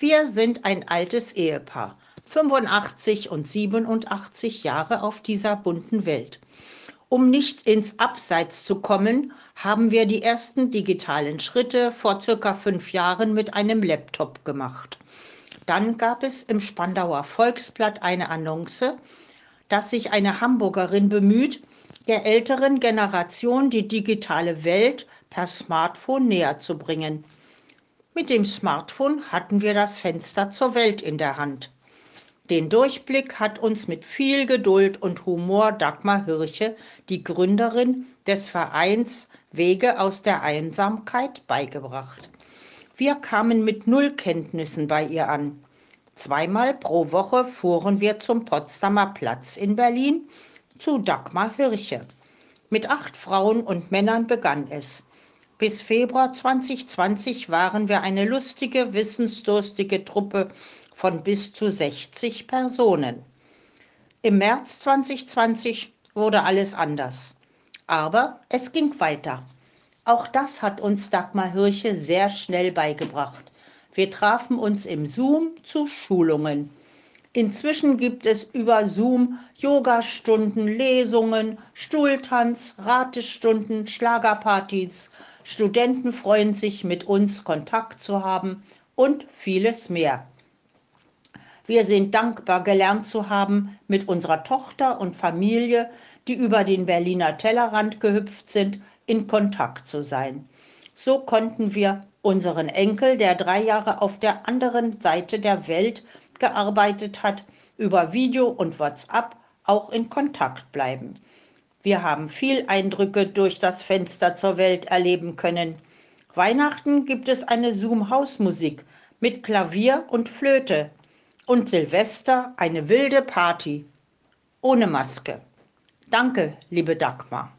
Wir sind ein altes Ehepaar, 85 und 87 Jahre auf dieser bunten Welt. Um nicht ins Abseits zu kommen, haben wir die ersten digitalen Schritte vor circa fünf Jahren mit einem Laptop gemacht. Dann gab es im Spandauer Volksblatt eine Annonce, dass sich eine Hamburgerin bemüht, der älteren Generation die digitale Welt per Smartphone näher zu bringen. Mit dem Smartphone hatten wir das Fenster zur Welt in der Hand. Den Durchblick hat uns mit viel Geduld und Humor Dagmar Hirche, die Gründerin des Vereins Wege aus der Einsamkeit, beigebracht. Wir kamen mit Nullkenntnissen bei ihr an. Zweimal pro Woche fuhren wir zum Potsdamer Platz in Berlin zu Dagmar Hirche. Mit acht Frauen und Männern begann es. Bis Februar 2020 waren wir eine lustige, wissensdurstige Truppe von bis zu 60 Personen. Im März 2020 wurde alles anders. Aber es ging weiter. Auch das hat uns Dagmar Hirche sehr schnell beigebracht. Wir trafen uns im Zoom zu Schulungen. Inzwischen gibt es über Zoom Yogastunden, Lesungen, Stuhltanz, Ratestunden, Schlagerpartys, Studenten freuen sich, mit uns Kontakt zu haben und vieles mehr. Wir sind dankbar, gelernt zu haben, mit unserer Tochter und Familie, die über den Berliner Tellerrand gehüpft sind, in Kontakt zu sein. So konnten wir unseren Enkel, der drei Jahre auf der anderen Seite der Welt gearbeitet hat, über Video und WhatsApp auch in Kontakt bleiben. Wir haben viel Eindrücke durch das Fenster zur Welt erleben können. Weihnachten gibt es eine Zoom-Hausmusik mit Klavier und Flöte. Und Silvester eine wilde Party. Ohne Maske. Danke, liebe Dagmar.